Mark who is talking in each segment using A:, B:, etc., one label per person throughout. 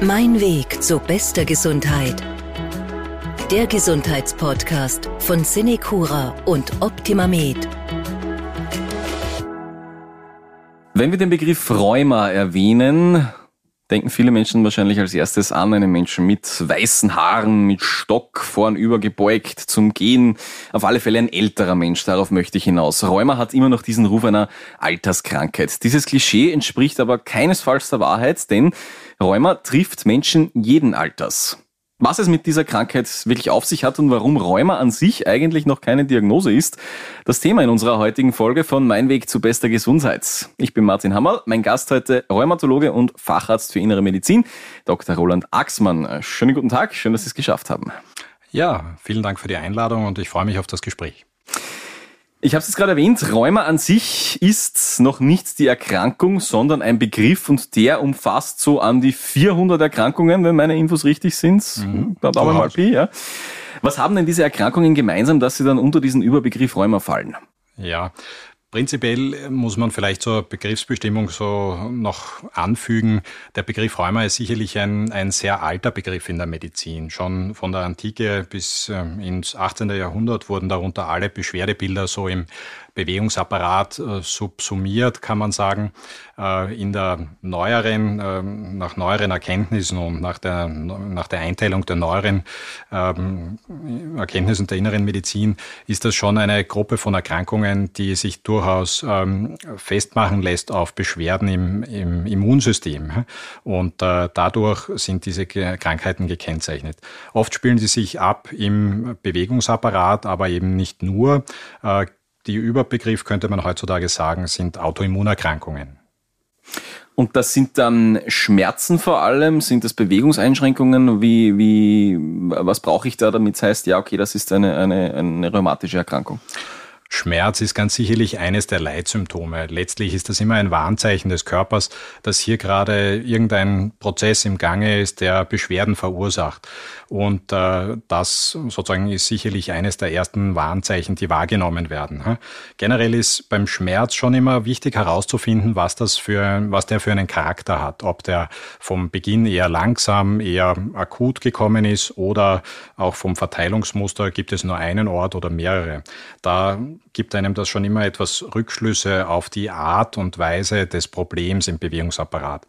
A: Mein Weg zu bester Gesundheit. Der Gesundheitspodcast von Cinecura und OptimaMed.
B: Wenn wir den Begriff Rheuma erwähnen, denken viele Menschen wahrscheinlich als erstes an einen Menschen mit weißen Haaren, mit Stock vornüber gebeugt zum Gehen. Auf alle Fälle ein älterer Mensch, darauf möchte ich hinaus. Rheuma hat immer noch diesen Ruf einer Alterskrankheit. Dieses Klischee entspricht aber keinesfalls der Wahrheit, denn Rheuma trifft Menschen jeden Alters. Was es mit dieser Krankheit wirklich auf sich hat und warum Rheuma an sich eigentlich noch keine Diagnose ist, das Thema in unserer heutigen Folge von Mein Weg zu bester Gesundheit. Ich bin Martin Hammer, mein Gast heute Rheumatologe und Facharzt für Innere Medizin, Dr. Roland Axmann. Schönen guten Tag, schön, dass Sie es geschafft haben.
C: Ja, vielen Dank für die Einladung und ich freue mich auf das Gespräch.
B: Ich habe es gerade erwähnt, Rheuma an sich ist noch nicht die Erkrankung, sondern ein Begriff und der umfasst so an die 400 Erkrankungen, wenn meine Infos richtig sind. Mhm. Da wir mal Pi, ja. Was haben denn diese Erkrankungen gemeinsam, dass sie dann unter diesen Überbegriff Rheuma fallen?
C: Ja, Prinzipiell muss man vielleicht zur Begriffsbestimmung so noch anfügen. Der Begriff Rheuma ist sicherlich ein, ein sehr alter Begriff in der Medizin. Schon von der Antike bis ähm, ins 18. Jahrhundert wurden darunter alle Beschwerdebilder so im Bewegungsapparat äh, subsumiert, kann man sagen. Äh, in der neueren, äh, nach neueren Erkenntnissen und nach der, nach der Einteilung der neueren ähm, Erkenntnissen der inneren Medizin ist das schon eine Gruppe von Erkrankungen, die sich durchaus ähm, festmachen lässt auf Beschwerden im, im Immunsystem. Und äh, dadurch sind diese Krankheiten gekennzeichnet. Oft spielen sie sich ab im Bewegungsapparat, aber eben nicht nur. Die Überbegriff könnte man heutzutage sagen, sind Autoimmunerkrankungen.
B: Und das sind dann Schmerzen vor allem? Sind das Bewegungseinschränkungen? Wie, wie, was brauche ich da, damit es heißt, ja, okay, das ist eine, eine, eine rheumatische Erkrankung?
C: Schmerz ist ganz sicherlich eines der Leitsymptome. Letztlich ist das immer ein Warnzeichen des Körpers, dass hier gerade irgendein Prozess im Gange ist, der Beschwerden verursacht. Und äh, das sozusagen ist sicherlich eines der ersten Warnzeichen, die wahrgenommen werden. Generell ist beim Schmerz schon immer wichtig herauszufinden, was das für, was der für einen Charakter hat. Ob der vom Beginn eher langsam, eher akut gekommen ist oder auch vom Verteilungsmuster gibt es nur einen Ort oder mehrere. Da gibt einem das schon immer etwas Rückschlüsse auf die Art und Weise des Problems im Bewegungsapparat.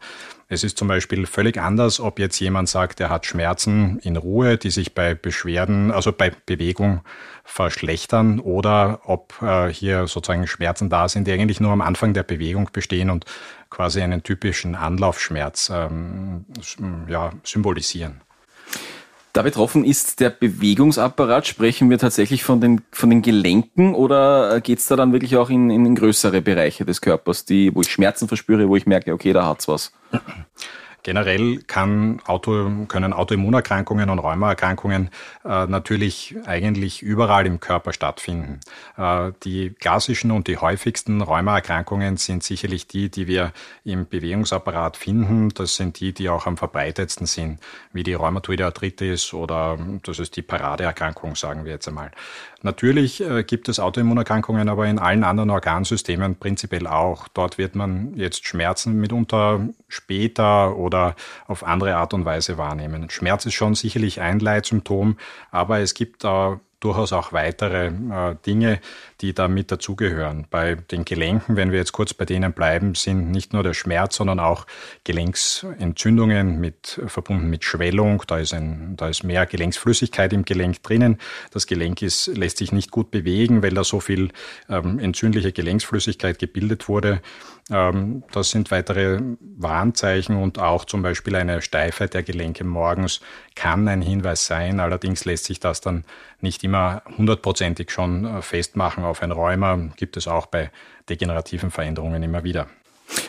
C: Es ist zum Beispiel völlig anders, ob jetzt jemand sagt, er hat Schmerzen in Ruhe, die sich bei Beschwerden, also bei Bewegung verschlechtern, oder ob äh, hier sozusagen Schmerzen da sind, die eigentlich nur am Anfang der Bewegung bestehen und quasi einen typischen Anlaufschmerz ähm, ja, symbolisieren.
B: Da betroffen ist der Bewegungsapparat. Sprechen wir tatsächlich von den, von den Gelenken oder geht es da dann wirklich auch in, in größere Bereiche des Körpers, die, wo ich Schmerzen verspüre, wo ich merke, okay, da hat's was?
C: Generell kann Auto, können Autoimmunerkrankungen und Rheumaerkrankungen äh, natürlich eigentlich überall im Körper stattfinden. Äh, die klassischen und die häufigsten Rheumaerkrankungen sind sicherlich die, die wir im Bewegungsapparat finden. Das sind die, die auch am verbreitetsten sind, wie die Rheumatoide Arthritis oder das ist die Paradeerkrankung, sagen wir jetzt einmal. Natürlich äh, gibt es Autoimmunerkrankungen, aber in allen anderen Organsystemen prinzipiell auch. Dort wird man jetzt Schmerzen mitunter später oder auf andere Art und Weise wahrnehmen. Schmerz ist schon sicherlich ein Leitsymptom, aber es gibt da durchaus auch weitere äh, Dinge, die da mit dazugehören. Bei den Gelenken, wenn wir jetzt kurz bei denen bleiben, sind nicht nur der Schmerz, sondern auch Gelenksentzündungen mit, verbunden mit Schwellung. Da ist, ein, da ist mehr Gelenksflüssigkeit im Gelenk drinnen. Das Gelenk ist, lässt sich nicht gut bewegen, weil da so viel ähm, entzündliche Gelenksflüssigkeit gebildet wurde. Ähm, das sind weitere Warnzeichen und auch zum Beispiel eine Steifheit der Gelenke morgens kann ein Hinweis sein. Allerdings lässt sich das dann nicht immer hundertprozentig schon äh, festmachen auf ein Rheuma. Gibt es auch bei degenerativen Veränderungen immer wieder.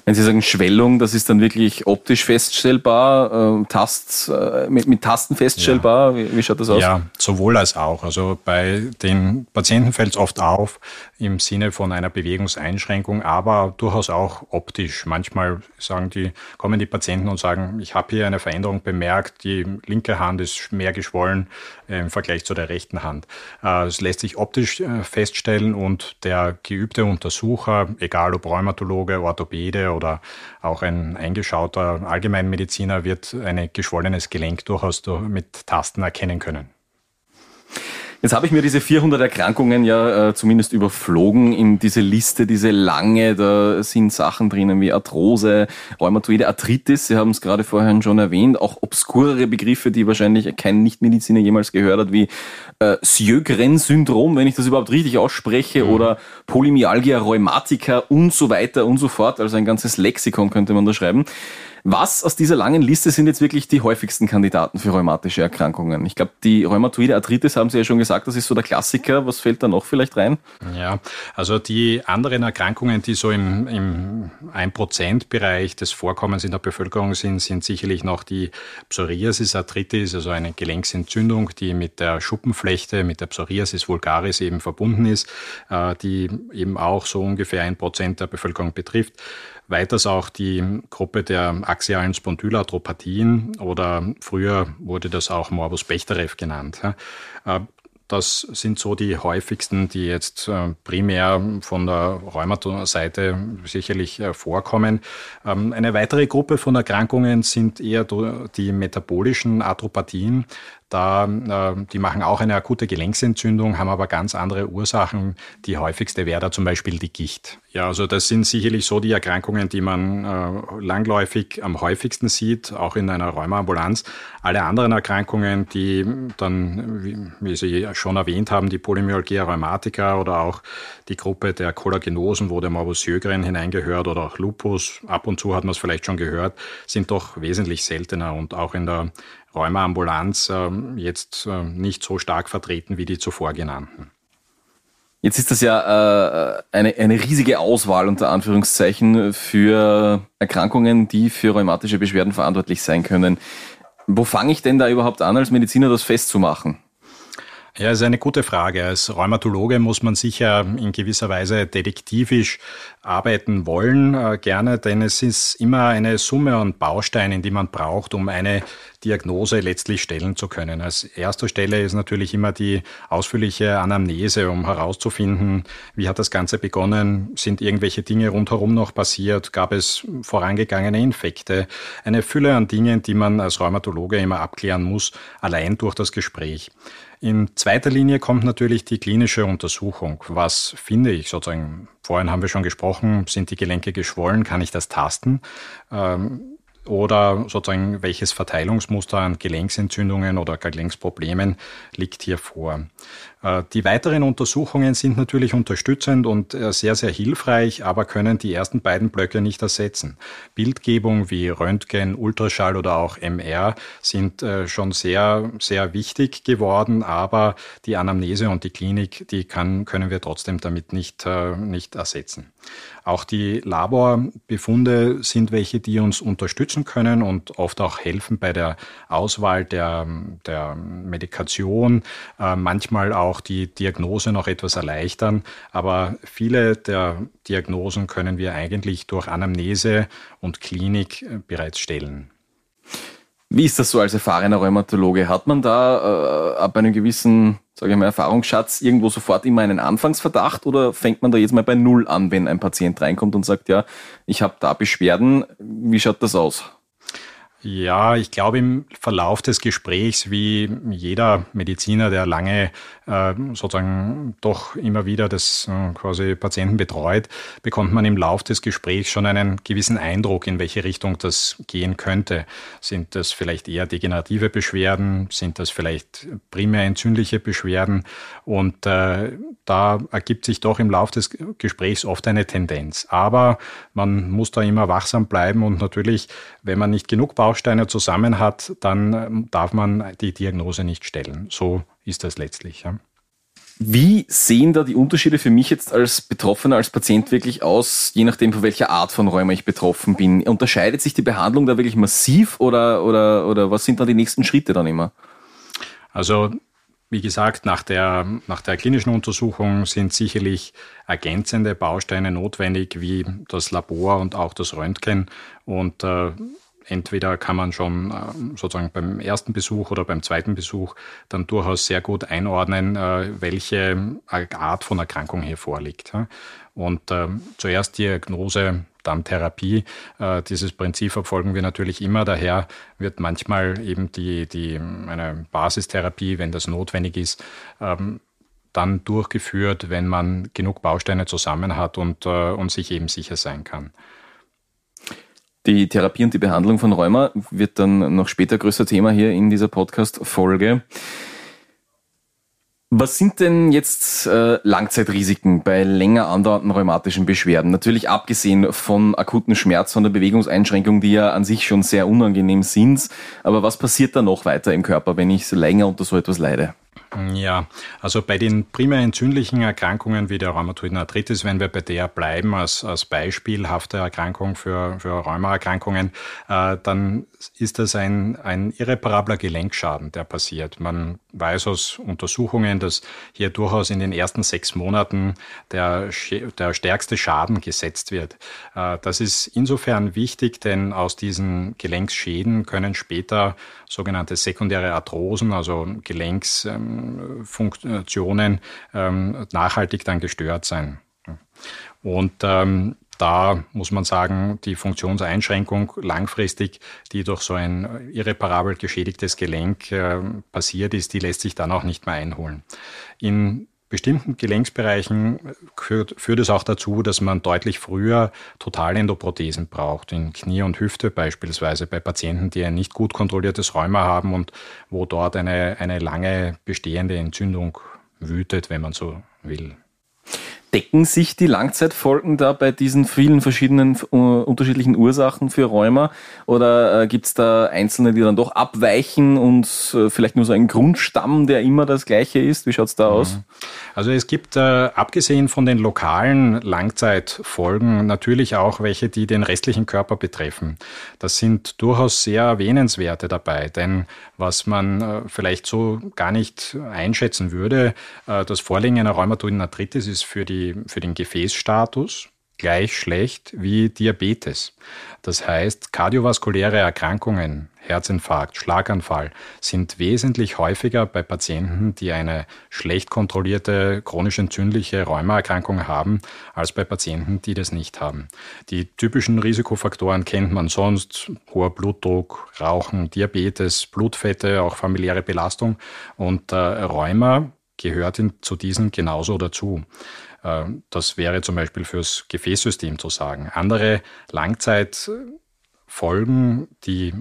B: Wenn Sie sagen Schwellung, das ist dann wirklich optisch feststellbar, äh, Tast, äh, mit, mit, Tasten feststellbar? Ja. Wie, wie, schaut das aus?
C: Ja, sowohl als auch. Also bei den Patienten fällt es oft auf im Sinne von einer Bewegungseinschränkung, aber durchaus auch optisch. Manchmal sagen die, kommen die Patienten und sagen, ich habe hier eine Veränderung bemerkt, die linke Hand ist mehr geschwollen im Vergleich zu der rechten Hand. Äh, es lässt sich optisch äh, feststellen und der geübte Untersucher, egal ob Rheumatologe, Orthopäde oder auch ein eingeschauter Allgemeinmediziner wird ein geschwollenes Gelenk durchaus mit Tasten erkennen können.
B: Jetzt habe ich mir diese 400 Erkrankungen ja äh, zumindest überflogen in diese Liste, diese lange. Da sind Sachen drinnen wie Arthrose, Rheumatoide Arthritis. Sie haben es gerade vorhin schon erwähnt. Auch obskurere Begriffe, die wahrscheinlich kein Nichtmediziner jemals gehört hat, wie äh, Sjögren-Syndrom, wenn ich das überhaupt richtig ausspreche, mhm. oder Polymyalgia rheumatica und so weiter und so fort. Also ein ganzes Lexikon könnte man da schreiben. Was aus dieser langen Liste sind jetzt wirklich die häufigsten Kandidaten für rheumatische Erkrankungen? Ich glaube, die rheumatoide Arthritis haben Sie ja schon gesagt, das ist so der Klassiker. Was fällt da noch vielleicht rein?
C: Ja, also die anderen Erkrankungen, die so im, im 1%-Bereich des Vorkommens in der Bevölkerung sind, sind sicherlich noch die Psoriasis Arthritis, also eine Gelenksentzündung, die mit der Schuppenflechte, mit der Psoriasis vulgaris eben verbunden ist, äh, die eben auch so ungefähr 1% der Bevölkerung betrifft. Weiters auch die Gruppe der axialen Spondylarthropathien oder früher wurde das auch Morbus Bechterew genannt. Äh, das sind so die häufigsten, die jetzt äh, primär von der Rheumaseite sicherlich äh, vorkommen. Ähm, eine weitere Gruppe von Erkrankungen sind eher die metabolischen Atropathien. Da, äh, die machen auch eine akute Gelenksentzündung, haben aber ganz andere Ursachen. Die häufigste wäre da zum Beispiel die Gicht. Ja, also das sind sicherlich so die Erkrankungen, die man äh, langläufig am häufigsten sieht, auch in einer Rheumaambulanz. Alle anderen Erkrankungen, die dann, wie, wie Sie schon erwähnt haben, die Polymyalgia rheumatica oder auch die Gruppe der Kollagenosen, wo der Morbus Sjögren hineingehört oder auch Lupus, ab und zu hat man es vielleicht schon gehört, sind doch wesentlich seltener und auch in der Rheumaambulanz äh, jetzt äh, nicht so stark vertreten wie die zuvor genannten.
B: Jetzt ist das ja äh, eine, eine riesige Auswahl unter Anführungszeichen für Erkrankungen, die für rheumatische Beschwerden verantwortlich sein können. Wo fange ich denn da überhaupt an, als Mediziner das festzumachen?
C: Ja, ist eine gute Frage. Als Rheumatologe muss man sicher in gewisser Weise detektivisch arbeiten wollen, äh, gerne, denn es ist immer eine Summe an Bausteinen, die man braucht, um eine Diagnose letztlich stellen zu können. Als erster Stelle ist natürlich immer die ausführliche Anamnese, um herauszufinden, wie hat das Ganze begonnen, sind irgendwelche Dinge rundherum noch passiert, gab es vorangegangene Infekte, eine Fülle an Dingen, die man als Rheumatologe immer abklären muss, allein durch das Gespräch. In zweiter Linie kommt natürlich die klinische Untersuchung. Was finde ich sozusagen? Vorhin haben wir schon gesprochen, sind die Gelenke geschwollen? Kann ich das tasten? Ähm, oder sozusagen welches Verteilungsmuster an Gelenksentzündungen oder Gelenksproblemen liegt hier vor. Äh, die weiteren Untersuchungen sind natürlich unterstützend und äh, sehr, sehr hilfreich, aber können die ersten beiden Blöcke nicht ersetzen. Bildgebung wie Röntgen, Ultraschall oder auch MR sind äh, schon sehr, sehr wichtig geworden, aber die Anamnese und die Klinik, die kann, können wir trotzdem damit nicht, nicht ersetzen. Auch die Laborbefunde sind welche, die uns unterstützen können und oft auch helfen bei der Auswahl der, der Medikation, manchmal auch auch die Diagnose noch etwas erleichtern. Aber viele der Diagnosen können wir eigentlich durch Anamnese und Klinik äh, bereits stellen.
B: Wie ist das so als erfahrener Rheumatologe? Hat man da äh, ab einem gewissen, sage ich mal, Erfahrungsschatz irgendwo sofort immer einen Anfangsverdacht oder fängt man da jetzt mal bei Null an, wenn ein Patient reinkommt und sagt, ja, ich habe da Beschwerden? Wie schaut das aus?
C: Ja, ich glaube im Verlauf des Gesprächs, wie jeder Mediziner, der lange äh, sozusagen doch immer wieder das äh, quasi Patienten betreut, bekommt man im Lauf des Gesprächs schon einen gewissen Eindruck, in welche Richtung das gehen könnte. Sind das vielleicht eher degenerative Beschwerden? Sind das vielleicht primär entzündliche Beschwerden? Und äh, da ergibt sich doch im Lauf des Gesprächs oft eine Tendenz. Aber man muss da immer wachsam bleiben und natürlich, wenn man nicht genug baut, Bausteine zusammen hat, dann ähm, darf man die Diagnose nicht stellen. So ist das letztlich. Ja.
B: Wie sehen da die Unterschiede für mich jetzt als Betroffener, als Patient wirklich aus, je nachdem, von welcher Art von Rheuma ich betroffen bin? Unterscheidet sich die Behandlung da wirklich massiv oder, oder, oder was sind da die nächsten Schritte dann immer?
C: Also wie gesagt, nach der, nach der klinischen Untersuchung sind sicherlich ergänzende Bausteine notwendig, wie das Labor und auch das Röntgen. Und äh, entweder kann man schon äh, sozusagen beim ersten Besuch oder beim zweiten Besuch dann durchaus sehr gut einordnen, äh, welche Art von Erkrankung hier vorliegt. Und äh, zuerst Diagnose, dann Therapie. Dieses Prinzip verfolgen wir natürlich immer. Daher wird manchmal eben die, die, eine Basistherapie, wenn das notwendig ist, ähm, dann durchgeführt, wenn man genug Bausteine zusammen hat und, und sich eben sicher sein kann.
B: Die Therapie und die Behandlung von Rheuma wird dann noch später größer Thema hier in dieser Podcast-Folge. Was sind denn jetzt äh, Langzeitrisiken bei länger andauernden rheumatischen Beschwerden? Natürlich abgesehen von akuten Schmerz, von der Bewegungseinschränkung, die ja an sich schon sehr unangenehm sind. Aber was passiert da noch weiter im Körper, wenn ich länger unter so etwas leide?
C: Ja, also bei den primär entzündlichen Erkrankungen wie der Rheumatoiden Arthritis, wenn wir bei der bleiben als, als beispielhafte Erkrankung für, für Rheumaerkrankungen, äh, dann ist das ein, ein irreparabler Gelenkschaden, der passiert. Man weiß aus Untersuchungen, dass hier durchaus in den ersten sechs Monaten der, der stärkste Schaden gesetzt wird. Äh, das ist insofern wichtig, denn aus diesen Gelenksschäden können später sogenannte sekundäre Arthrosen, also Gelenks ähm, Funktionen ähm, nachhaltig dann gestört sein. Und ähm, da muss man sagen, die Funktionseinschränkung langfristig, die durch so ein irreparabel geschädigtes Gelenk äh, passiert ist, die lässt sich dann auch nicht mehr einholen. In bestimmten Gelenksbereichen führt, führt es auch dazu, dass man deutlich früher Totalendoprothesen braucht, in Knie und Hüfte beispielsweise bei Patienten, die ein nicht gut kontrolliertes Rheuma haben und wo dort eine, eine lange bestehende Entzündung wütet, wenn man so will.
B: Decken sich die Langzeitfolgen da bei diesen vielen verschiedenen uh, unterschiedlichen Ursachen für Rheuma oder äh, gibt es da einzelne, die dann doch abweichen und äh, vielleicht nur so ein Grundstamm, der immer das gleiche ist? Wie schaut es da mhm. aus?
C: Also es gibt äh, abgesehen von den lokalen Langzeitfolgen natürlich auch welche, die den restlichen Körper betreffen. Das sind durchaus sehr erwähnenswerte dabei, denn was man äh, vielleicht so gar nicht einschätzen würde, äh, das Vorliegen einer Rheumatoiden Arthritis ist für die für den Gefäßstatus gleich schlecht wie Diabetes. Das heißt, kardiovaskuläre Erkrankungen, Herzinfarkt, Schlaganfall sind wesentlich häufiger bei Patienten, die eine schlecht kontrollierte chronisch entzündliche Rheumaerkrankung haben, als bei Patienten, die das nicht haben. Die typischen Risikofaktoren kennt man sonst, hoher Blutdruck, Rauchen, Diabetes, Blutfette, auch familiäre Belastung und äh, Rheuma gehört in, zu diesen genauso dazu. Äh, das wäre zum Beispiel fürs Gefäßsystem zu sagen. Andere Langzeitfolgen, die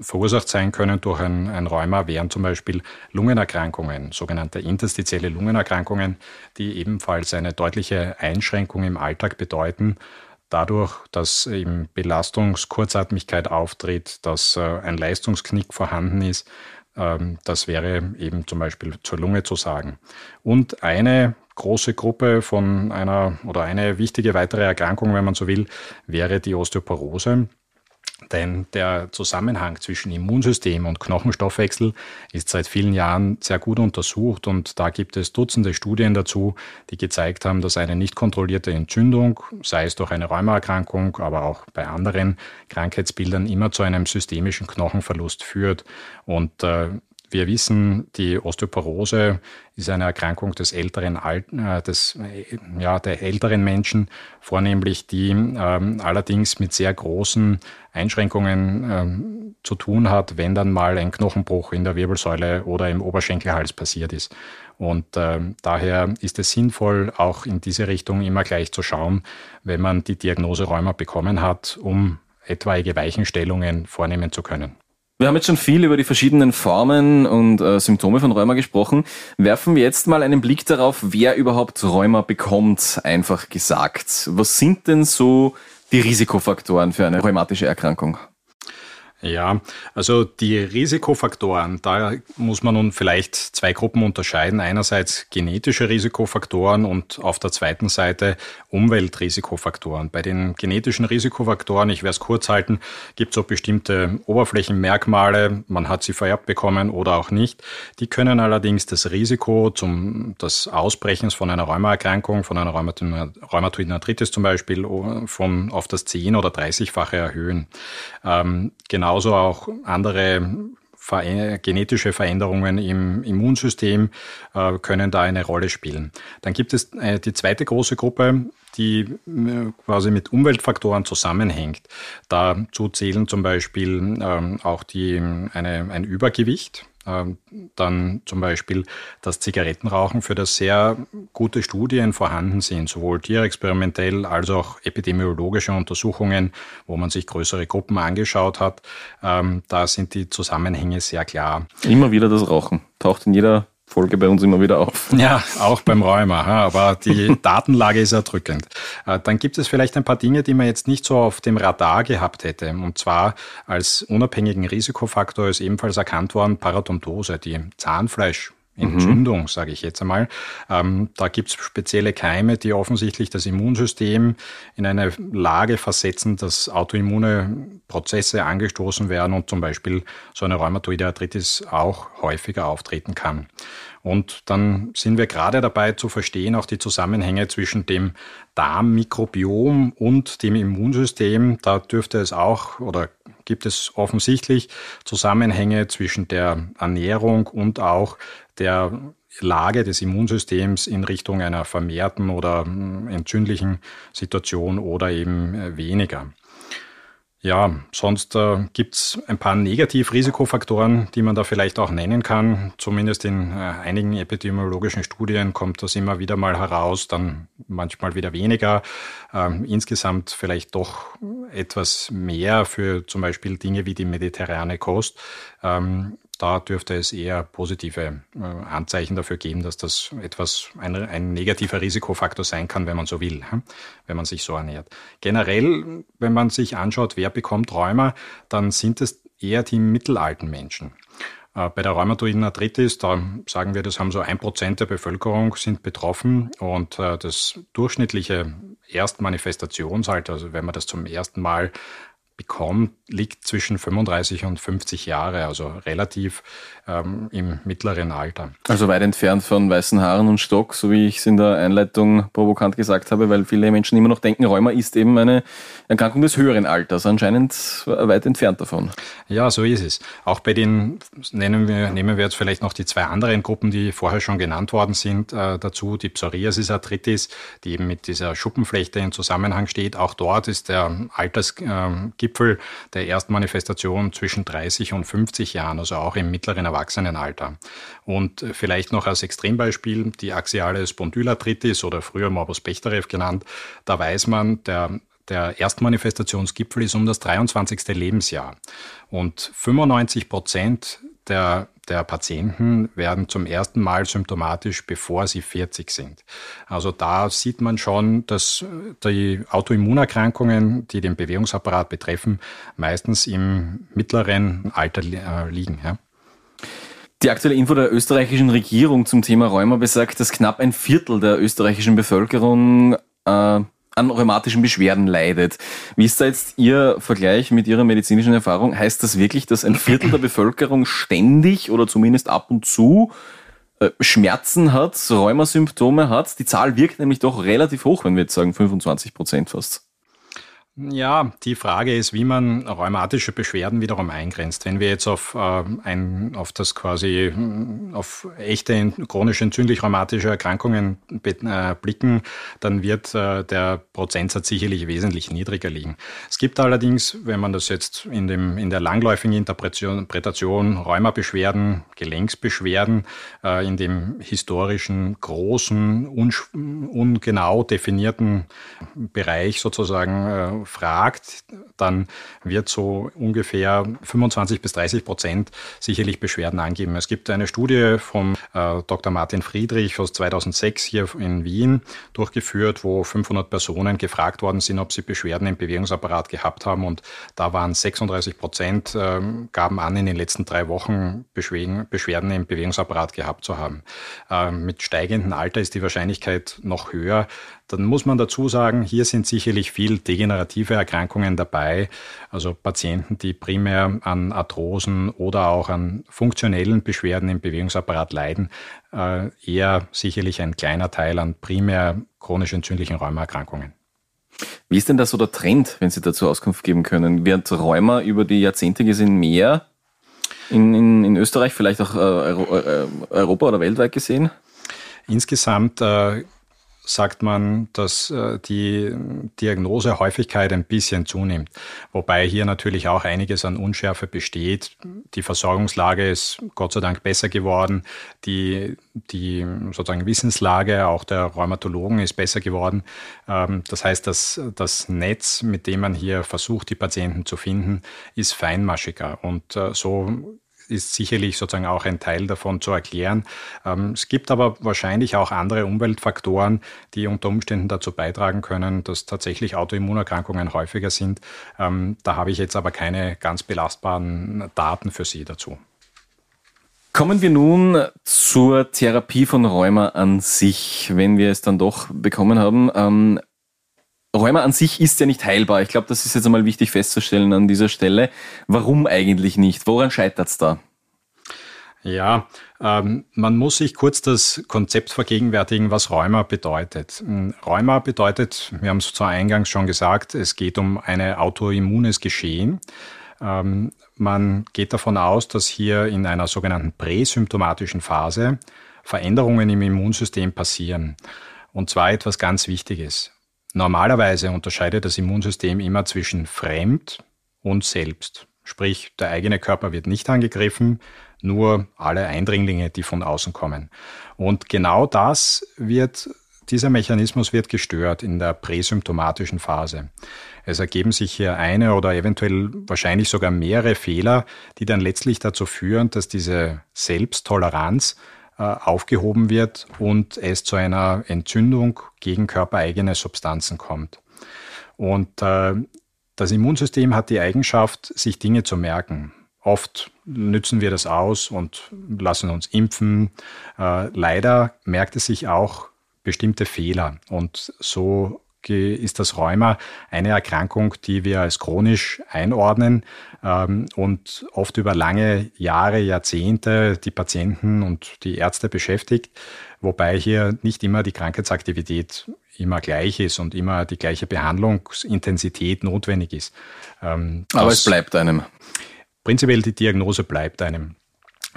C: verursacht sein können durch ein, ein Rheuma, wären zum Beispiel Lungenerkrankungen, sogenannte interstitielle Lungenerkrankungen, die ebenfalls eine deutliche Einschränkung im Alltag bedeuten dadurch, dass eben Belastungskurzatmigkeit auftritt, dass äh, ein Leistungsknick vorhanden ist. Ähm, das wäre eben zum Beispiel zur Lunge zu sagen. Und eine große Gruppe von einer oder eine wichtige weitere Erkrankung, wenn man so will, wäre die Osteoporose. Denn der Zusammenhang zwischen Immunsystem und Knochenstoffwechsel ist seit vielen Jahren sehr gut untersucht und da gibt es Dutzende Studien dazu, die gezeigt haben, dass eine nicht kontrollierte Entzündung, sei es durch eine Rheumaerkrankung, aber auch bei anderen Krankheitsbildern, immer zu einem systemischen Knochenverlust führt. Und äh, wir wissen, die Osteoporose ist eine Erkrankung des älteren, äh, des, äh, ja, der älteren Menschen, vornehmlich die ähm, allerdings mit sehr großen Einschränkungen ähm, zu tun hat, wenn dann mal ein Knochenbruch in der Wirbelsäule oder im Oberschenkelhals passiert ist. Und äh, daher ist es sinnvoll, auch in diese Richtung immer gleich zu schauen, wenn man die Diagnose Rheuma bekommen hat, um etwaige Weichenstellungen vornehmen zu können.
B: Wir haben jetzt schon viel über die verschiedenen Formen und äh, Symptome von Rheuma gesprochen. Werfen wir jetzt mal einen Blick darauf, wer überhaupt Rheuma bekommt, einfach gesagt. Was sind denn so die Risikofaktoren für eine rheumatische Erkrankung?
C: Ja, also die Risikofaktoren, da muss man nun vielleicht zwei Gruppen unterscheiden. Einerseits genetische Risikofaktoren und auf der zweiten Seite Umweltrisikofaktoren. Bei den genetischen Risikofaktoren, ich werde es kurz halten, gibt es auch bestimmte Oberflächenmerkmale, man hat sie vererbt bekommen oder auch nicht. Die können allerdings das Risiko zum des Ausbrechens von einer Rheumaerkrankung, von einer Rheumatoiden Arthritis zum Beispiel, von auf das 10- oder 30-fache erhöhen. Ähm, genau genauso auch andere genetische Veränderungen im Immunsystem äh, können da eine Rolle spielen. Dann gibt es äh, die zweite große Gruppe, die äh, quasi mit Umweltfaktoren zusammenhängt. Dazu zählen zum Beispiel ähm, auch die, eine, ein Übergewicht. Ähm, dann zum Beispiel das Zigarettenrauchen, für das sehr gute Studien vorhanden sind, sowohl tierexperimentell als auch epidemiologische Untersuchungen, wo man sich größere Gruppen angeschaut hat. Ähm, da sind die Zusammenhänge sehr klar.
B: Immer wieder das Rauchen. Taucht in jeder Folge bei uns immer wieder auf.
C: Ja, auch beim Rheuma, aber die Datenlage ist erdrückend. Äh, dann gibt es vielleicht ein paar Dinge, die man jetzt nicht so auf dem Radar gehabt hätte. Und zwar als unabhängigen Risikofaktor ist ebenfalls erkannt worden Parodontose, die Zahnfleisch Entzündung, mhm. sage ich jetzt einmal. Ähm, da gibt es spezielle Keime, die offensichtlich das Immunsystem in eine Lage versetzen, dass autoimmune Prozesse angestoßen werden und zum Beispiel so eine Rheumatoide Arthritis auch häufiger auftreten kann. Und dann sind wir gerade dabei zu verstehen, auch die Zusammenhänge zwischen dem Darmmikrobiom und dem Immunsystem. Da dürfte es auch oder gibt es offensichtlich Zusammenhänge zwischen der Ernährung und auch der Lage des Immunsystems in Richtung einer vermehrten oder hm, entzündlichen Situation oder eben äh, weniger. Ja, sonst äh, gibt's ein paar Negativrisikofaktoren, die man da vielleicht auch nennen kann. Zumindest in äh, einigen epidemiologischen Studien kommt das immer wieder mal heraus, dann manchmal wieder weniger. Ähm, insgesamt vielleicht doch etwas mehr für zum Beispiel Dinge wie die mediterrane Kost. Ähm, da dürfte es eher positive äh, Anzeichen dafür geben, dass das etwas ein, ein, negativer Risikofaktor sein kann, wenn man so will, wenn man sich so ernährt. Generell, wenn man sich anschaut, wer bekommt Rheuma, dann sind es eher die mittelalten Menschen. Äh, bei der rheumatoiden Arthritis, da sagen wir, das haben so ein Prozent der Bevölkerung sind betroffen und äh, das durchschnittliche Erstmanifestationsalter, also wenn man das zum ersten Mal bekommt, liegt zwischen 35 und 50 Jahre, also relativ ähm, im mittleren Alter.
B: Also weit entfernt von weißen Haaren und Stock, so wie ich es in der Einleitung provokant gesagt habe, weil viele Menschen immer noch denken, Rheuma ist eben eine Erkrankung des höheren Alters, anscheinend weit entfernt davon.
C: Ja, so ist es. Auch bei den, nennen wir, nehmen wir jetzt vielleicht noch die zwei anderen Gruppen, die vorher schon genannt worden sind, äh, dazu, die Psoriasis-Arthritis, die eben mit dieser Schuppenflechte in Zusammenhang steht. Auch dort ist der Altersgipfel äh, der Erstmanifestation zwischen 30 und 50 Jahren, also auch im mittleren Erwachsenenalter. Und vielleicht noch als Extrembeispiel die axiale Spondylarthritis oder früher Morbus Bechterew genannt. Da weiß man, der der Erstmanifestationsgipfel ist um das 23. Lebensjahr. Und 95 Prozent der, der Patienten werden zum ersten Mal symptomatisch, bevor sie 40 sind. Also da sieht man schon, dass die Autoimmunerkrankungen, die den Bewegungsapparat betreffen, meistens im mittleren Alter äh, liegen. Ja.
B: Die aktuelle Info der österreichischen Regierung zum Thema Rheuma besagt, dass knapp ein Viertel der österreichischen Bevölkerung äh, an rheumatischen Beschwerden leidet. Wie ist da jetzt Ihr Vergleich mit Ihrer medizinischen Erfahrung? Heißt das wirklich, dass ein Viertel der Bevölkerung ständig oder zumindest ab und zu äh, Schmerzen hat, Rheumasymptome hat? Die Zahl wirkt nämlich doch relativ hoch, wenn wir jetzt sagen 25 Prozent fast.
C: Ja, die Frage ist, wie man rheumatische Beschwerden wiederum eingrenzt. Wenn wir jetzt auf, äh, ein, auf das quasi, auf echte chronisch entzündlich rheumatische Erkrankungen äh, blicken, dann wird äh, der Prozentsatz sicherlich wesentlich niedriger liegen. Es gibt allerdings, wenn man das jetzt in, dem, in der langläufigen Interpretation, Interpretation Rheumabeschwerden, Gelenksbeschwerden, äh, in dem historischen, großen, ungenau definierten Bereich sozusagen äh, fragt, dann wird so ungefähr 25 bis 30 Prozent sicherlich Beschwerden angeben. Es gibt eine Studie vom äh, Dr. Martin Friedrich aus 2006 hier in Wien durchgeführt, wo 500 Personen gefragt worden sind, ob sie Beschwerden im Bewegungsapparat gehabt haben und da waren 36 Prozent äh, gaben an, in den letzten drei Wochen Beschwerden, Beschwerden im Bewegungsapparat gehabt zu haben. Äh, mit steigendem Alter ist die Wahrscheinlichkeit noch höher, dann muss man dazu sagen, hier sind sicherlich viel degenerative Erkrankungen dabei, also Patienten, die primär an Arthrosen oder auch an funktionellen Beschwerden im Bewegungsapparat leiden, äh, eher sicherlich ein kleiner Teil an primär chronisch entzündlichen Rheumaerkrankungen.
B: Wie ist denn da so der Trend, wenn Sie dazu Auskunft geben können? Wird Rheuma über die Jahrzehnte gesehen mehr in, in, in Österreich, vielleicht auch äh, äh Europa oder weltweit gesehen?
C: Insgesamt äh, sagt man, dass äh, die Diagnosehäufigkeit ein bisschen zunimmt. Wobei hier natürlich auch einiges an Unschärfe besteht. Die Versorgungslage ist Gott sei Dank besser geworden. Die, die sozusagen Wissenslage auch der Rheumatologen ist besser geworden. Ähm, das heißt, dass das Netz, mit dem man hier versucht, die Patienten zu finden, ist feinmaschiger. Und äh, so ist sicherlich sozusagen auch ein Teil davon zu erklären. Ähm, es gibt aber wahrscheinlich auch andere Umweltfaktoren, die unter Umständen dazu beitragen können, dass tatsächlich Autoimmunerkrankungen häufiger sind. Ähm, da habe ich jetzt aber keine ganz belastbaren Daten für Sie dazu.
B: Kommen wir nun zur Therapie von Rheuma an sich, wenn wir es dann doch bekommen haben. Ähm, Rheuma an sich ist ja nicht heilbar. Ich glaube, das ist jetzt einmal wichtig festzustellen an dieser Stelle. Warum eigentlich nicht? Woran scheitert es da?
C: Ja, ähm, man muss sich kurz das Konzept vergegenwärtigen, was Rheuma bedeutet. Hm, Rheuma bedeutet, wir haben es zwar eingangs schon gesagt, es geht um ein autoimmunes Geschehen. Ähm, man geht davon aus, dass hier in einer sogenannten präsymptomatischen Phase Veränderungen im Immunsystem passieren. Und zwar etwas ganz Wichtiges. Normalerweise unterscheidet das Immunsystem immer zwischen fremd und selbst. Sprich, der eigene Körper wird nicht angegriffen, nur alle Eindringlinge, die von außen kommen. Und genau das wird, dieser Mechanismus wird gestört in der präsymptomatischen Phase. Es ergeben sich hier eine oder eventuell wahrscheinlich sogar mehrere Fehler, die dann letztlich dazu führen, dass diese Selbsttoleranz aufgehoben wird und es zu einer Entzündung gegen körpereigene Substanzen kommt. Und äh, das Immunsystem hat die Eigenschaft, sich Dinge zu merken. Oft nützen wir das aus und lassen uns impfen. Äh, leider merkt es sich auch bestimmte Fehler. Und so ist das Rheuma eine Erkrankung, die wir als chronisch einordnen ähm, und oft über lange Jahre, Jahrzehnte die Patienten und die Ärzte beschäftigt, wobei hier nicht immer die Krankheitsaktivität immer gleich ist und immer die gleiche Behandlungsintensität notwendig ist.
B: Ähm, Aber es bleibt einem.
C: Prinzipiell die Diagnose bleibt einem.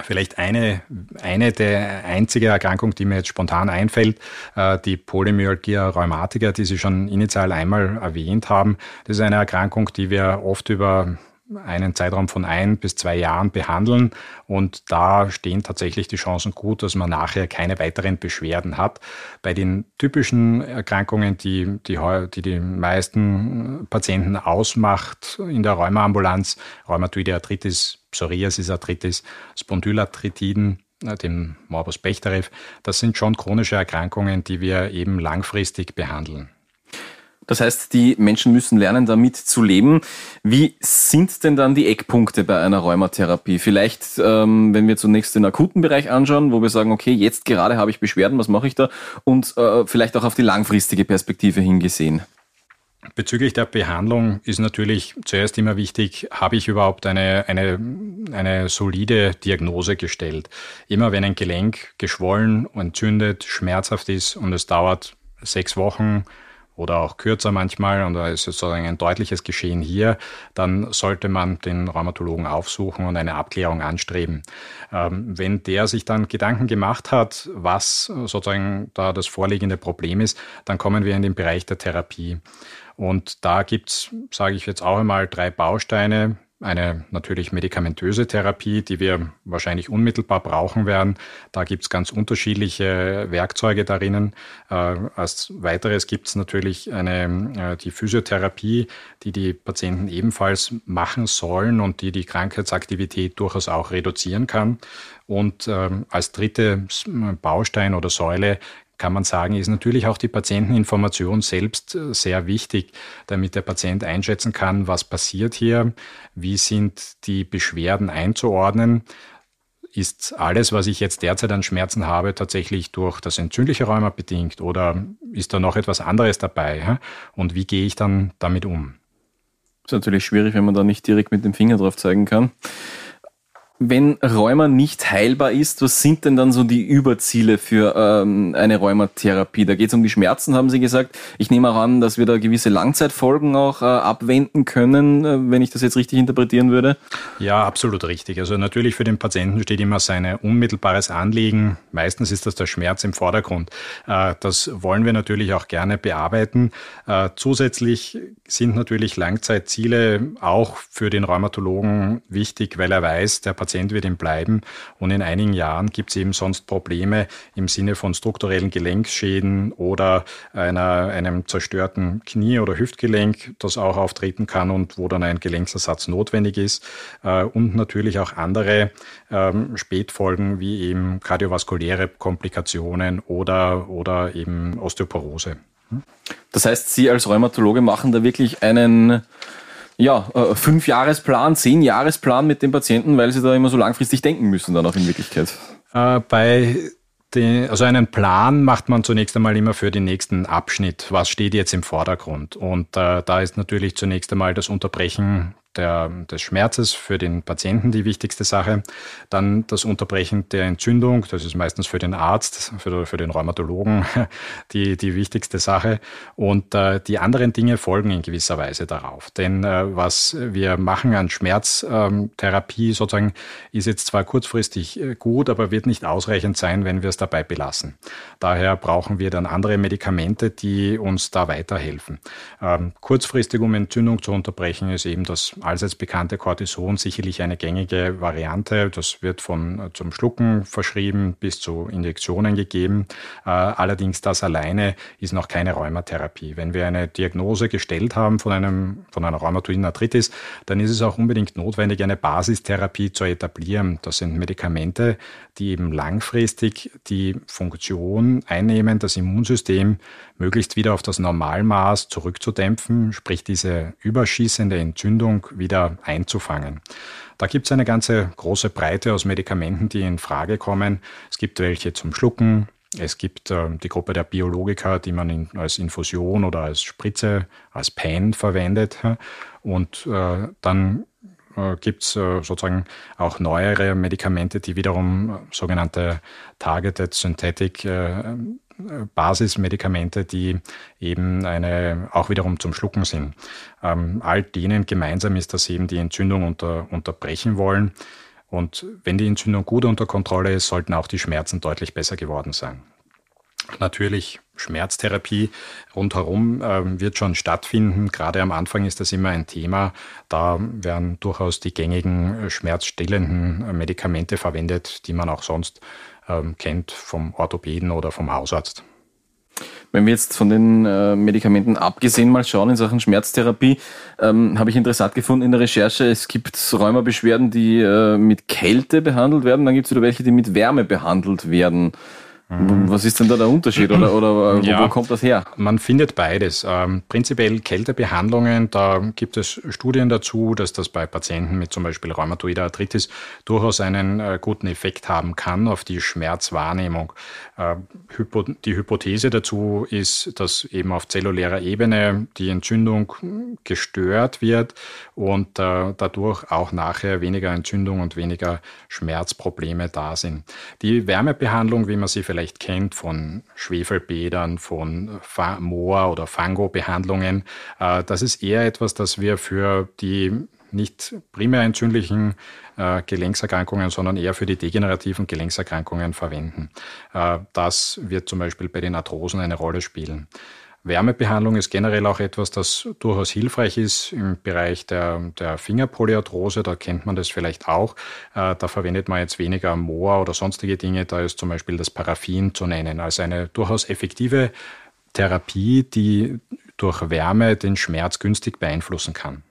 C: Vielleicht eine, eine der einzige Erkrankung, die mir jetzt spontan einfällt, äh, die Polymyalgia rheumatica, die Sie schon initial einmal erwähnt haben. Das ist eine Erkrankung, die wir oft über einen Zeitraum von ein bis zwei Jahren behandeln. Und da stehen tatsächlich die Chancen gut, dass man nachher keine weiteren Beschwerden hat. Bei den typischen Erkrankungen, die die, die, die meisten Patienten ausmacht in der Rheumaambulanz, Rheumatoide Arthritis, Psoriasis-Arthritis, Spondylarthritiden, äh, dem Morbus Bechterew, das sind schon chronische Erkrankungen, die wir eben langfristig behandeln.
B: Das heißt, die Menschen müssen lernen, damit zu leben. Wie sind denn dann die Eckpunkte bei einer Rheumatherapie? Vielleicht, ähm, wenn wir zunächst den akuten Bereich anschauen, wo wir sagen, okay, jetzt gerade habe ich Beschwerden, was mache ich da? Und äh, vielleicht auch auf die langfristige Perspektive hingesehen.
C: Bezüglich der Behandlung ist natürlich zuerst immer wichtig, habe ich überhaupt eine, eine, eine solide Diagnose gestellt. Immer wenn ein Gelenk geschwollen, entzündet, schmerzhaft ist und es dauert sechs Wochen, oder auch kürzer manchmal und da ist sozusagen ein deutliches Geschehen hier, dann sollte man den Rheumatologen aufsuchen und eine Abklärung anstreben. Ähm, wenn der sich dann Gedanken gemacht hat, was sozusagen da das vorliegende Problem ist, dann kommen wir in den Bereich der Therapie. Und da gibt's, sage ich jetzt auch einmal, drei Bausteine, eine natürlich medikamentöse Therapie, die wir wahrscheinlich unmittelbar brauchen werden. Da gibt es ganz unterschiedliche Werkzeuge darinnen. Äh, als weiteres gibt es natürlich eine, äh, die Physiotherapie, die die Patienten ebenfalls machen sollen und die die Krankheitsaktivität durchaus auch reduzieren kann. Und ähm, als dritte Baustein oder Säule kann man sagen, ist natürlich auch die Patienteninformation selbst äh, sehr wichtig, damit der Patient einschätzen kann, was passiert hier, wie sind die Beschwerden einzuordnen. Ist alles, was ich jetzt derzeit an Schmerzen habe, tatsächlich durch das entzündliche Rheuma bedingt oder ist da noch etwas anderes dabei? Und wie gehe ich dann damit um?
B: Das ist natürlich schwierig, wenn man da nicht direkt mit dem Finger drauf zeigen kann. Wenn Rheuma nicht heilbar ist, was sind denn dann so die Überziele für ähm, eine Rheumatherapie? Da geht es um die Schmerzen, haben Sie gesagt. Ich nehme auch an, dass wir da gewisse Langzeitfolgen auch äh, abwenden können, äh, wenn ich das jetzt richtig interpretieren würde.
C: Ja, absolut richtig. Also natürlich für den Patienten steht immer sein unmittelbares Anliegen. Meistens ist das der Schmerz im Vordergrund. Äh, das wollen wir natürlich auch gerne bearbeiten. Äh, zusätzlich sind natürlich Langzeitziele auch für den Rheumatologen wichtig, weil er weiß, der Patient Patient wird ihm bleiben. Und in einigen Jahren gibt es eben sonst Probleme im Sinne von strukturellen Gelenkschäden oder einer, einem zerstörten Knie- oder Hüftgelenk, das auch auftreten kann und wo dann ein Gelenksersatz notwendig ist. Äh, und natürlich auch andere ähm, Spätfolgen wie eben kardiovaskuläre Komplikationen oder, oder eben Osteoporose.
B: Das heißt, Sie als Rheumatologe machen da wirklich einen ja, äh, fünf Jahresplan, zehn Jahresplan mit dem Patienten, weil sie da immer so langfristig denken müssen dann auch in Wirklichkeit.
C: Äh, bei den, also einen Plan macht man zunächst einmal immer für den nächsten Abschnitt. Was steht jetzt im Vordergrund? Und äh, da ist natürlich zunächst einmal das Unterbrechen der, des Schmerzes für den Patienten die wichtigste Sache. Dann das Unterbrechen der Entzündung, das ist meistens für den Arzt, für, für den Rheumatologen die, die wichtigste Sache. Und äh, die anderen Dinge folgen in gewisser Weise darauf. Denn äh, was wir machen an Schmerztherapie ähm, sozusagen, ist jetzt zwar kurzfristig äh, gut, aber wird nicht ausreichend sein, wenn wir es dabei belassen. Daher brauchen wir dann andere Medikamente, die uns da weiterhelfen. Ähm, kurzfristig, um Entzündung zu unterbrechen, ist eben das allseits bekannte Cortison sicherlich eine gängige Variante. Das wird von äh, zum Schlucken verschrieben bis zu Injektionen gegeben. Äh, allerdings das alleine ist noch keine Rheumatherapie. Wenn wir eine Diagnose gestellt haben von einem von einer rheumatoiden Arthritis, dann ist es auch unbedingt notwendig, eine Basistherapie zu etablieren. Das sind Medikamente, die eben langfristig die Funktion einnehmen, das Immunsystem möglichst wieder auf das Normalmaß zurückzudämpfen, sprich diese überschießende Entzündung wieder einzufangen. Da gibt es eine ganze große Breite aus Medikamenten, die in Frage kommen. Es gibt welche zum Schlucken. Es gibt äh, die Gruppe der Biologika, die man in, als Infusion oder als Spritze, als Pen verwendet. Und äh, dann äh, gibt es äh, sozusagen auch neuere Medikamente, die wiederum äh, sogenannte Targeted Synthetic äh, Basismedikamente, die eben eine, auch wiederum zum Schlucken sind. Ähm, all denen gemeinsam ist, dass sie eben die Entzündung unter, unterbrechen wollen. Und wenn die Entzündung gut unter Kontrolle ist, sollten auch die Schmerzen deutlich besser geworden sein. Natürlich Schmerztherapie rundherum äh, wird schon stattfinden. Gerade am Anfang ist das immer ein Thema. Da werden durchaus die gängigen schmerzstillenden Medikamente verwendet, die man auch sonst ähm, kennt vom Orthopäden oder vom Hausarzt.
B: Wenn wir jetzt von den äh, Medikamenten abgesehen mal schauen in Sachen Schmerztherapie, ähm, habe ich interessant gefunden in der Recherche, es gibt Rheumabeschwerden, die äh, mit Kälte behandelt werden, dann gibt es wieder welche, die mit Wärme behandelt werden. Mhm. Was ist denn da der Unterschied oder, oder äh, ja, wo, kommt das her?
C: Man findet beides. Ähm, prinzipiell Kältebehandlungen, da gibt es Studien dazu, dass das bei Patienten mit zum Beispiel rheumatoider Arthritis durchaus einen äh, guten Effekt haben kann auf die Schmerzwahrnehmung. Äh, hypo, die Hypothese dazu ist, dass eben auf zellulärer Ebene die Entzündung gestört wird und äh, dadurch auch nachher weniger Entzündung und weniger Schmerzprobleme da sind. Die Wärmebehandlung, wie man sie vielleicht vielleicht kennt von Schwefelbädern, von Moor- oder Fango-Behandlungen. Äh, das ist eher etwas, das wir für die nicht primär entzündlichen äh, Gelenkserkrankungen, sondern eher für die degenerativen Gelenkserkrankungen verwenden. Äh, das wird zum Beispiel bei den Arthrosen eine Rolle spielen. Wärmebehandlung ist generell auch etwas, das durchaus hilfreich ist im Bereich der, der Fingerpolyarthrose. Da kennt man das vielleicht auch. Äh, da verwendet man jetzt weniger Moor oder sonstige Dinge. Da ist zum Beispiel das Paraffin zu nennen als eine durchaus effektive Therapie, die durch Wärme den Schmerz günstig beeinflussen kann.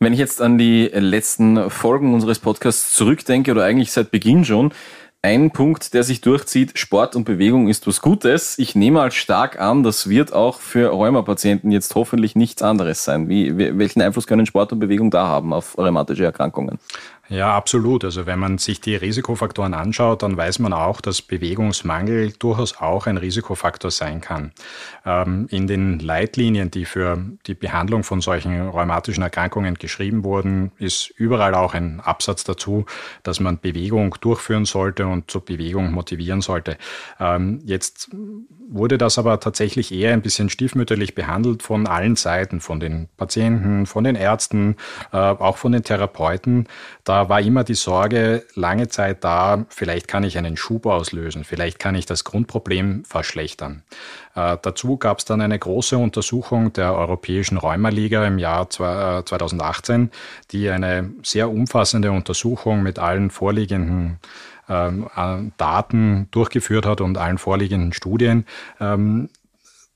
B: Wenn ich jetzt an die letzten Folgen unseres Podcasts zurückdenke oder eigentlich seit Beginn schon, ein Punkt, der sich durchzieht, Sport und Bewegung ist was Gutes. Ich nehme als stark an, das wird auch für Rheumapatienten jetzt hoffentlich nichts anderes sein. Wie, welchen Einfluss können Sport und Bewegung da haben auf rheumatische Erkrankungen?
C: Ja, absolut. Also wenn man sich die Risikofaktoren anschaut, dann weiß man auch, dass Bewegungsmangel durchaus auch ein Risikofaktor sein kann. Ähm, in den Leitlinien, die für die Behandlung von solchen rheumatischen Erkrankungen geschrieben wurden, ist überall auch ein Absatz dazu, dass man Bewegung durchführen sollte und zur Bewegung motivieren sollte. Ähm, jetzt wurde das aber tatsächlich eher ein bisschen stiefmütterlich behandelt von allen Seiten, von den Patienten, von den Ärzten, äh, auch von den Therapeuten. Da war immer die Sorge lange Zeit da, vielleicht kann ich einen Schub auslösen, vielleicht kann ich das Grundproblem verschlechtern. Äh, dazu gab es dann eine große Untersuchung der Europäischen Rheumaliga im Jahr 2018, äh, die eine sehr umfassende Untersuchung mit allen vorliegenden ähm, äh, Daten durchgeführt hat und allen vorliegenden Studien.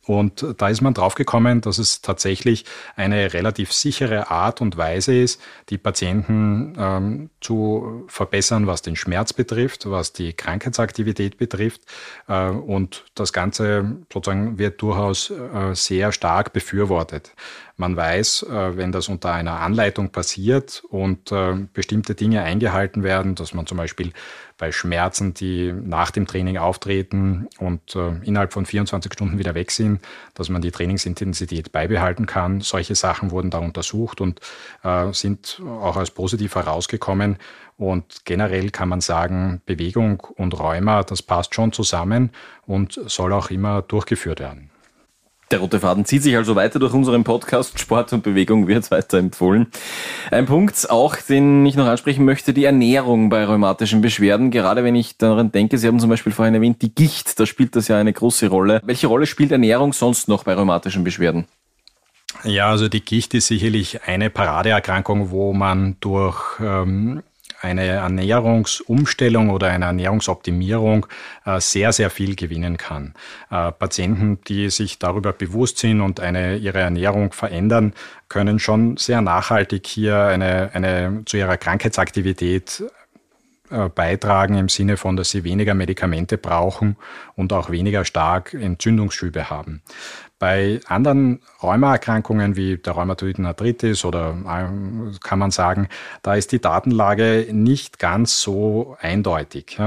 C: Und da ist man draufgekommen, dass es tatsächlich eine relativ sichere Art und Weise ist, die Patienten ähm, zu verbessern, was den Schmerz betrifft, was die Krankheitsaktivität betrifft. Äh, und das Ganze sozusagen wird durchaus äh, sehr stark befürwortet. Man weiß, äh, wenn das unter einer Anleitung passiert und äh, bestimmte Dinge eingehalten werden, dass man zum Beispiel bei Schmerzen, die nach dem Training auftreten und äh, innerhalb von 24 Stunden wieder weg sind, dass man die Trainingsintensität beibehalten kann. Solche Sachen wurden da untersucht und sind auch als positiv herausgekommen. Und generell kann man sagen, Bewegung und Rheuma, das passt schon zusammen und soll auch immer durchgeführt werden.
B: Der rote Faden zieht sich also weiter durch unseren Podcast. Sport und Bewegung wird weiter empfohlen. Ein Punkt auch, den ich noch ansprechen möchte, die Ernährung bei rheumatischen Beschwerden. Gerade wenn ich daran denke, Sie haben zum Beispiel vorhin erwähnt, die Gicht, da spielt das ja eine große Rolle. Welche Rolle spielt Ernährung sonst noch bei rheumatischen Beschwerden?
C: Ja, also die Gicht ist sicherlich eine Paradeerkrankung, wo man durch ähm, eine Ernährungsumstellung oder eine Ernährungsoptimierung äh, sehr, sehr viel gewinnen kann. Äh, Patienten, die sich darüber bewusst sind und eine, ihre Ernährung verändern, können schon sehr nachhaltig hier eine, eine zu ihrer Krankheitsaktivität äh, beitragen im Sinne von, dass sie weniger Medikamente brauchen und auch weniger stark Entzündungsschübe haben. Bei anderen Rheumaerkrankungen wie der rheumatoiden Arthritis oder äh, kann man sagen, da ist die Datenlage nicht ganz so eindeutig.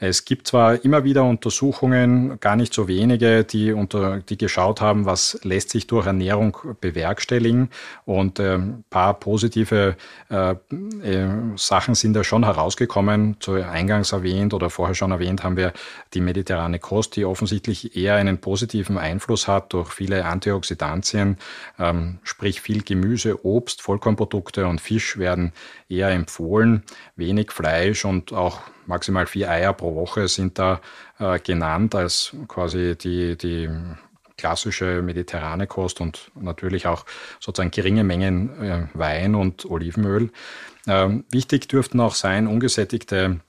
C: Es gibt zwar immer wieder Untersuchungen, gar nicht so wenige, die, unter, die geschaut haben, was lässt sich durch Ernährung bewerkstelligen und ein ähm, paar positive äh, äh, Sachen sind da schon herausgekommen. Zu eingangs erwähnt oder vorher schon erwähnt haben wir die mediterrane Kost, die offensichtlich eher einen positiven Einfluss hat durch viele Antioxidantien, ähm, sprich viel Gemüse, Obst, Vollkornprodukte und Fisch werden eher empfohlen. Wenig Fleisch und auch maximal vier Eier pro Woche sind da äh, genannt als quasi die, die klassische mediterrane Kost und natürlich auch sozusagen geringe Mengen äh, Wein und Olivenöl. Ähm, wichtig dürften auch sein ungesättigte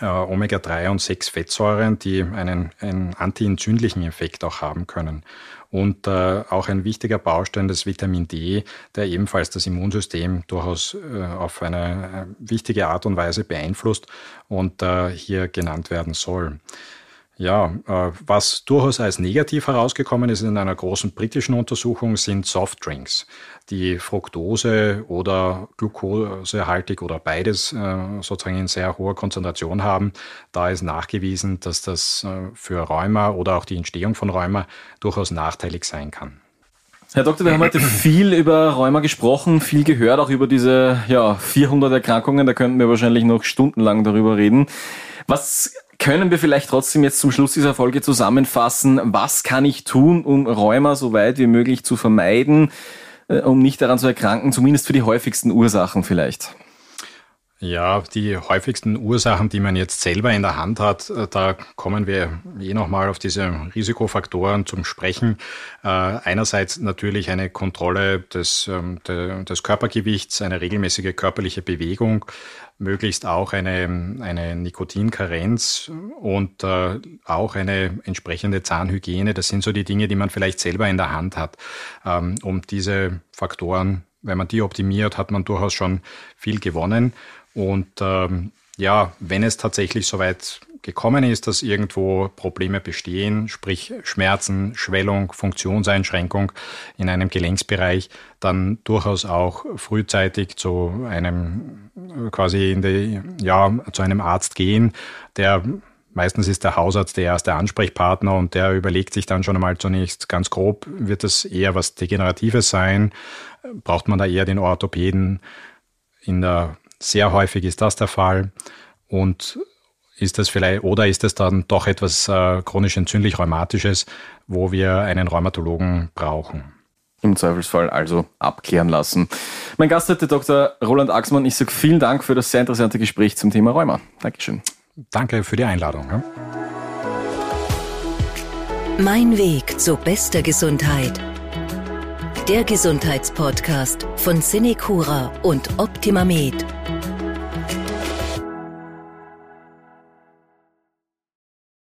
C: äh, Omega-3 und 6 Fettsäuren, die einen, einen antientzündlichen Effekt auch haben können. Und äh, auch ein wichtiger Baustein des Vitamin D, der ebenfalls das Immunsystem durchaus äh, auf eine äh, wichtige Art und Weise beeinflusst und äh, hier genannt werden soll. Ja, äh, was durchaus als negativ herausgekommen ist in einer großen britischen Untersuchung, sind Softdrinks, die Fructose oder Glukosehaltig oder beides äh, sozusagen in sehr hoher Konzentration haben. Da ist nachgewiesen, dass das äh, für Rheuma oder auch die Entstehung von Rheuma durchaus nachteilig sein kann.
B: Herr Doktor, wir haben heute viel über Rheuma gesprochen, viel gehört, auch über diese ja, 400 Erkrankungen. Da könnten wir wahrscheinlich noch stundenlang darüber reden. Was können wir vielleicht trotzdem jetzt zum Schluss dieser Folge zusammenfassen, was kann ich tun, um Rheuma so weit wie möglich zu vermeiden, äh, um nicht daran zu erkranken, zumindest für die häufigsten Ursachen vielleicht?
C: Ja, die häufigsten Ursachen, die man jetzt selber in der Hand hat, äh, da kommen wir eh nochmal auf diese Risikofaktoren zum Sprechen. Äh, einerseits natürlich eine Kontrolle des, ähm, des Körpergewichts, eine regelmäßige körperliche Bewegung, möglichst auch eine, eine Nikotinkarenz und äh, auch eine entsprechende Zahnhygiene. Das sind so die Dinge, die man vielleicht selber in der Hand hat, ähm, um diese Faktoren, wenn man die optimiert, hat man durchaus schon viel gewonnen. Und ähm, ja, wenn es tatsächlich soweit gekommen ist, dass irgendwo Probleme bestehen, sprich Schmerzen, Schwellung, Funktionseinschränkung in einem Gelenksbereich, dann durchaus auch frühzeitig zu einem quasi in die, ja, zu einem Arzt gehen, der Meistens ist der Hausarzt der erste Ansprechpartner und der überlegt sich dann schon einmal zunächst ganz grob, wird das eher was Degeneratives sein? Braucht man da eher den Orthopäden? In der, sehr häufig ist das der Fall. Und ist das vielleicht, oder ist es dann doch etwas äh, chronisch entzündlich rheumatisches, wo wir einen Rheumatologen brauchen?
B: Im Zweifelsfall also abklären lassen. Mein Gast heute Dr. Roland Axmann. Ich sage vielen Dank für das sehr interessante Gespräch zum Thema Rheuma. Dankeschön.
C: Danke für die Einladung.
A: Mein Weg zu bester Gesundheit. Der Gesundheitspodcast von Cinecura und Optimamed.